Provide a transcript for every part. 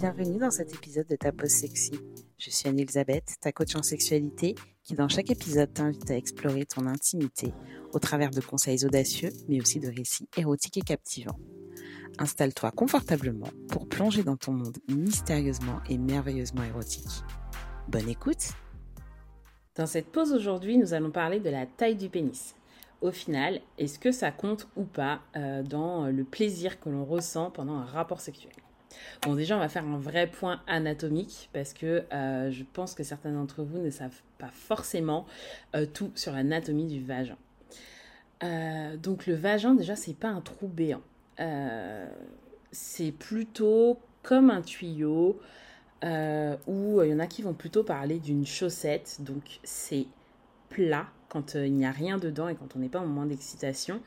bienvenue dans cet épisode de Ta Pause Sexy. Je suis Anne-Elisabeth, ta coach en sexualité, qui dans chaque épisode t'invite à explorer ton intimité au travers de conseils audacieux, mais aussi de récits érotiques et captivants. Installe-toi confortablement pour plonger dans ton monde mystérieusement et merveilleusement érotique. Bonne écoute Dans cette pause aujourd'hui, nous allons parler de la taille du pénis. Au final, est-ce que ça compte ou pas euh, dans le plaisir que l'on ressent pendant un rapport sexuel? Bon, déjà, on va faire un vrai point anatomique parce que euh, je pense que certains d'entre vous ne savent pas forcément euh, tout sur l'anatomie du vagin. Euh, donc, le vagin, déjà, c'est pas un trou béant. c'est plutôt comme un tuyau où il y en a qui vont plutôt parler d'une chaussette. Donc, c'est plat quand il n'y a rien dedans et quand on n'est pas en moment d'excitation.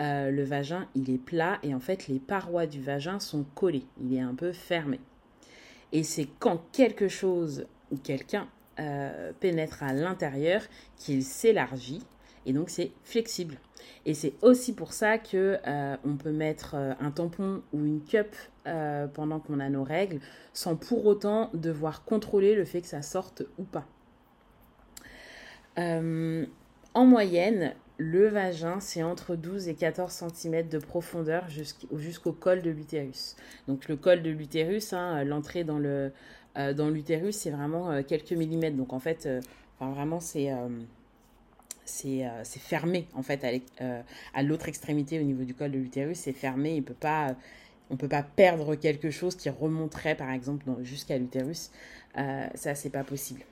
Euh, le vagin, il est plat et en fait, les parois du vagin sont collées. Il est un peu fermé. Et c'est quand quelque chose ou quelqu'un euh, pénètre à l'intérieur qu'il s'élargit et donc c'est flexible. Et c'est aussi pour ça que euh, on peut mettre un tampon ou une cup pendant qu'on a nos règles sans pour autant devoir contrôler le fait que ça sorte ou pas. en moyenne, le vagin, c'est entre 12 et 14 cm de profondeur jusqu'au col de l'utérus. Donc le col de l'utérus, hein, l'entrée dans le euh, dans l'utérus, c'est vraiment euh, quelques millimètres. Donc en fait, euh, vraiment c'est c'est fermé en fait à l'autre extrémité au niveau du col de l'utérus, c'est fermé. Il peut pas on peut pas perdre quelque chose qui remonterait par exemple jusqu'à l'utérus. ça c'est pas possible.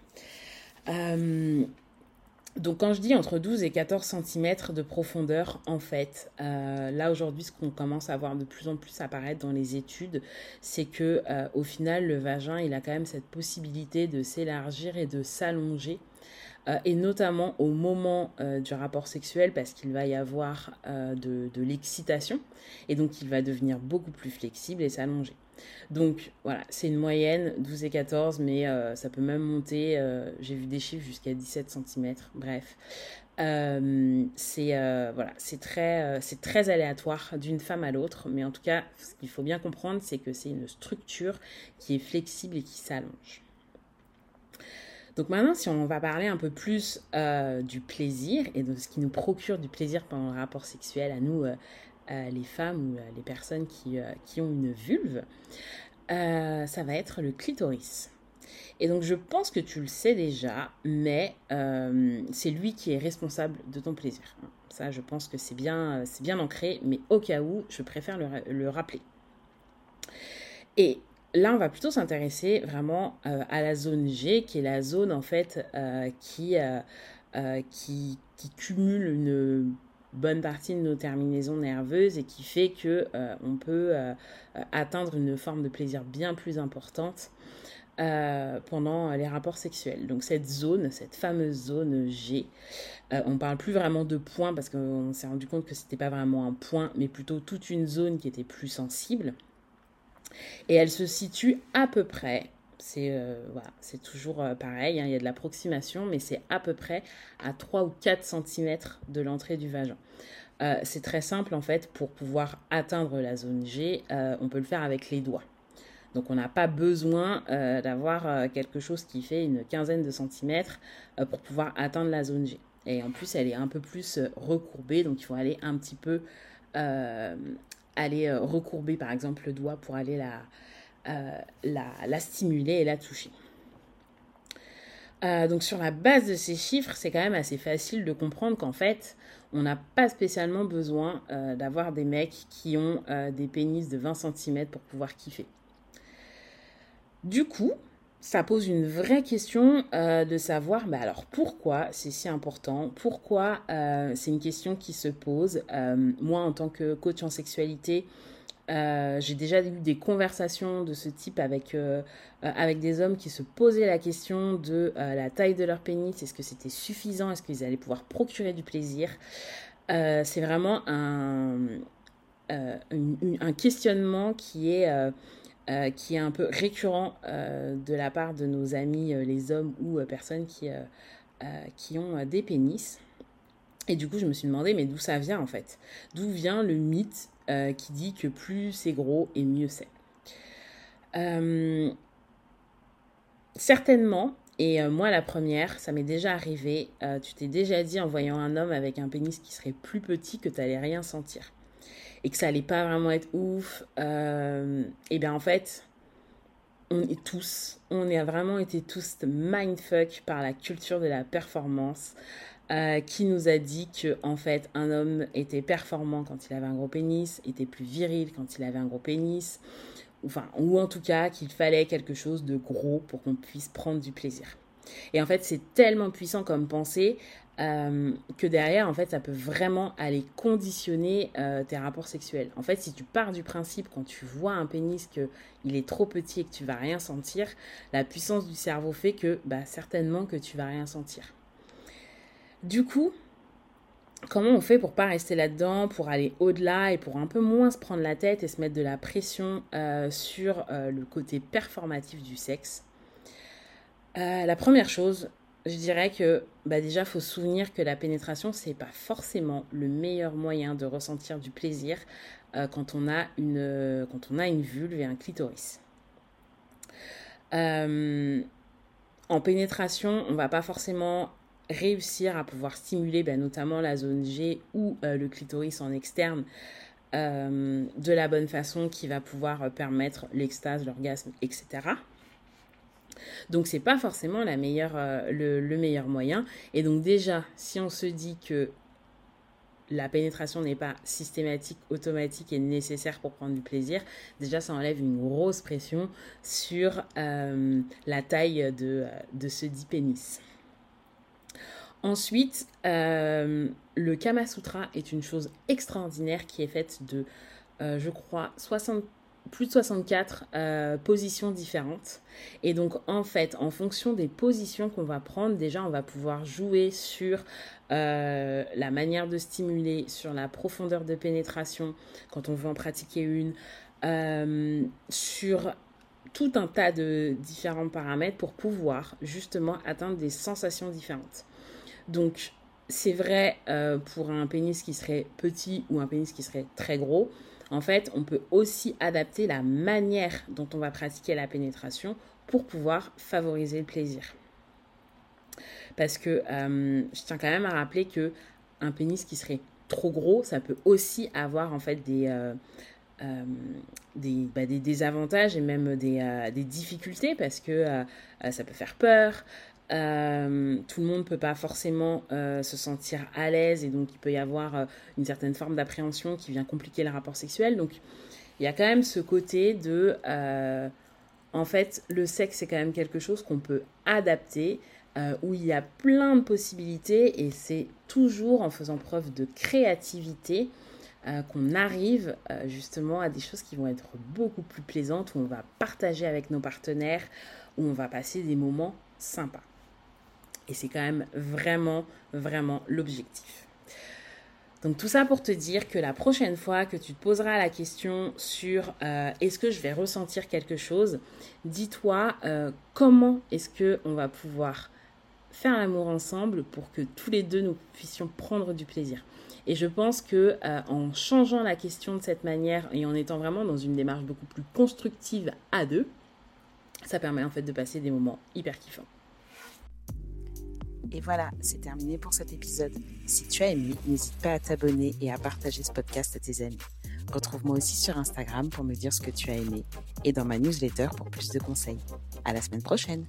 Donc quand je dis entre 12 et 14 cm de profondeur, en fait, euh, là aujourd'hui, ce qu'on commence à voir de plus en plus apparaître dans les études, c'est que euh, au final, le vagin, il a quand même cette possibilité de s'élargir et de s'allonger. Euh, et notamment au moment du rapport sexuel parce qu'il va y avoir de, de l'excitation et donc il va devenir beaucoup plus flexible et s'allonger. Donc voilà, c'est une moyenne 12 et 14, mais euh, ça peut même monter, euh, j'ai vu des chiffres jusqu'à 17 cm, bref. Euh, c'est voilà, très, c'est très aléatoire d'une femme à l'autre, mais en tout cas, ce qu'il faut bien comprendre, c'est que c'est une structure qui est flexible et qui s'allonge. Donc maintenant, si on va parler un peu plus du plaisir et de ce qui nous procure du plaisir pendant le rapport sexuel à nous, les femmes ou les personnes qui, euh, qui, ont une vulve, euh, ça va être le clitoris. Et donc je pense que tu le sais déjà, mais euh, c'est lui qui est responsable de ton plaisir. Ça, je pense que c'est bien, c'est bien ancré, mais au cas où, je préfère le, le rappeler. Et là, on va plutôt s'intéresser vraiment à la zone G, qui est la zone en fait qui, qui, qui cumule une bonne partie de nos terminaisons nerveuses et qui fait que euh, on peut euh, atteindre une forme de plaisir bien plus importante euh, pendant les rapports sexuels. Donc cette zone, cette fameuse zone G, on parle plus vraiment de point parce qu'on s'est rendu compte que c'était pas vraiment un point, mais plutôt toute une zone qui était plus sensible. Et elle se situe à peu près c'est euh, toujours euh, pareil, hein, il y a de l'approximation, mais c'est à peu près à 3 ou 4 cm de l'entrée du vagin. Euh, c'est très simple en fait, pour pouvoir atteindre la zone G, on peut le faire avec les doigts. Donc on n'a pas besoin d'avoir quelque chose qui fait une quinzaine de centimètres pour pouvoir atteindre la zone G. Et en plus, elle est un peu plus recourbée, donc il faut aller un petit peu aller recourber par exemple le doigt pour aller la, euh, la, stimuler et la toucher. Euh, donc sur la base de ces chiffres, c'est quand même assez facile de comprendre qu'en fait, on n'a pas spécialement besoin euh, d'avoir des mecs qui ont des pénis de 20 cm pour pouvoir kiffer. Du coup, ça pose une vraie question de savoir, bah alors pourquoi c'est si important, pourquoi c'est une question qui se pose? moi, en tant que coach en sexualité, euh, j'ai déjà eu des conversations de ce type avec, euh, euh, avec des hommes qui se posaient la question de la taille de leur pénis. Est-ce que c'était suffisant? Est-ce qu'ils allaient pouvoir procurer du plaisir? C'est vraiment un, un questionnement qui est, qui est un peu récurrent de la part de nos amis, les hommes ou personnes qui, qui ont des pénis. Et du coup, je me suis demandé, mais d'où ça vient en fait? D'où vient le mythe euh, qui dit que plus c'est gros et mieux c'est? certainement, et moi la première, ça m'est déjà arrivé, tu t'es déjà dit en voyant un homme avec un pénis qui serait plus petit que tu n'allais rien sentir et que ça allait pas vraiment être ouf, et bien en fait, on est tous, on a vraiment été tous mindfuck par la culture de la performance. Euh, qui nous a dit que en fait un homme était performant quand il avait un gros pénis, était plus viril quand il avait un gros pénis, enfin ou en tout cas qu'il fallait quelque chose de gros pour qu'on puisse prendre du plaisir. Et en fait c'est tellement puissant comme pensée euh, que derrière, en fait, ça peut vraiment aller conditionner euh, tes rapports sexuels. En fait, si tu pars du principe quand tu vois un pénis qu'il est trop petit et que tu vas rien sentir, la puissance du cerveau fait que bah, certainement que tu vas rien sentir. Du coup, comment on fait pour pas rester là-dedans, pour aller au-delà et pour un peu moins se prendre la tête et se mettre de la pression euh, sur le côté performatif du sexe? La première chose, je dirais que bah déjà, faut se souvenir que la pénétration, c'est pas forcément le meilleur moyen de ressentir du plaisir euh, quand, on a une, quand on a une vulve et un clitoris. Euh, en pénétration, on va pas forcément réussir à pouvoir stimuler bah, notamment la zone G ou euh, le clitoris en externe de la bonne façon qui va pouvoir permettre l'extase, l'orgasme, etc. Donc c'est pas forcément euh, le, meilleur moyen. Et donc déjà, si on se dit que la pénétration n'est pas systématique, automatique et nécessaire pour prendre du plaisir, déjà ça enlève une grosse pression sur euh, la taille de, de ce dit pénis. Ensuite, euh, le Kama Sutra est une chose extraordinaire qui est faite de, je crois, 60 plus de 64 euh, positions différentes. Et donc, en fait, en fonction des positions qu'on va prendre, déjà, on va pouvoir jouer sur euh, la manière de stimuler, sur la profondeur de pénétration, quand on veut en pratiquer une, euh, sur tout un tas de différents paramètres pour pouvoir justement atteindre des sensations différentes. Donc, c'est vrai pour un pénis qui serait petit ou un pénis qui serait très gros en fait, on peut aussi adapter la manière dont on va pratiquer la pénétration pour pouvoir favoriser le plaisir. Parce que euh, je tiens quand même à rappeler que un pénis qui serait trop gros, ça peut aussi avoir en fait des, euh, euh, bah, désavantages et même des difficultés parce que ça peut faire peur, euh, tout le monde ne peut pas forcément euh, se sentir à l'aise et donc il peut y avoir euh, une certaine forme d'appréhension qui vient compliquer le rapport sexuel. Donc il y a quand même ce côté de... en fait, le sexe, c'est quand même quelque chose qu'on peut adapter, où il y a plein de possibilités et c'est toujours en faisant preuve de créativité qu'on arrive justement à des choses qui vont être beaucoup plus plaisantes, où on va partager avec nos partenaires, où on va passer des moments sympas. Et c'est quand même vraiment, vraiment l'objectif. Donc tout ça pour te dire que la prochaine fois que tu te poseras la question sur euh, est-ce que je vais ressentir quelque chose, dis-toi euh, comment est-ce que on va pouvoir faire l'amour ensemble pour que tous les deux nous puissions prendre du plaisir. Et je pense que euh, en changeant la question de cette manière et en étant vraiment dans une démarche beaucoup plus constructive à deux, ça permet en fait de passer des moments hyper kiffants. Et voilà, c'est terminé pour cet épisode. Si tu as aimé, n'hésite pas à t'abonner et à partager ce podcast à tes amis. Retrouve-moi aussi sur Instagram pour me dire ce que tu as aimé et dans ma newsletter pour plus de conseils. À la semaine prochaine!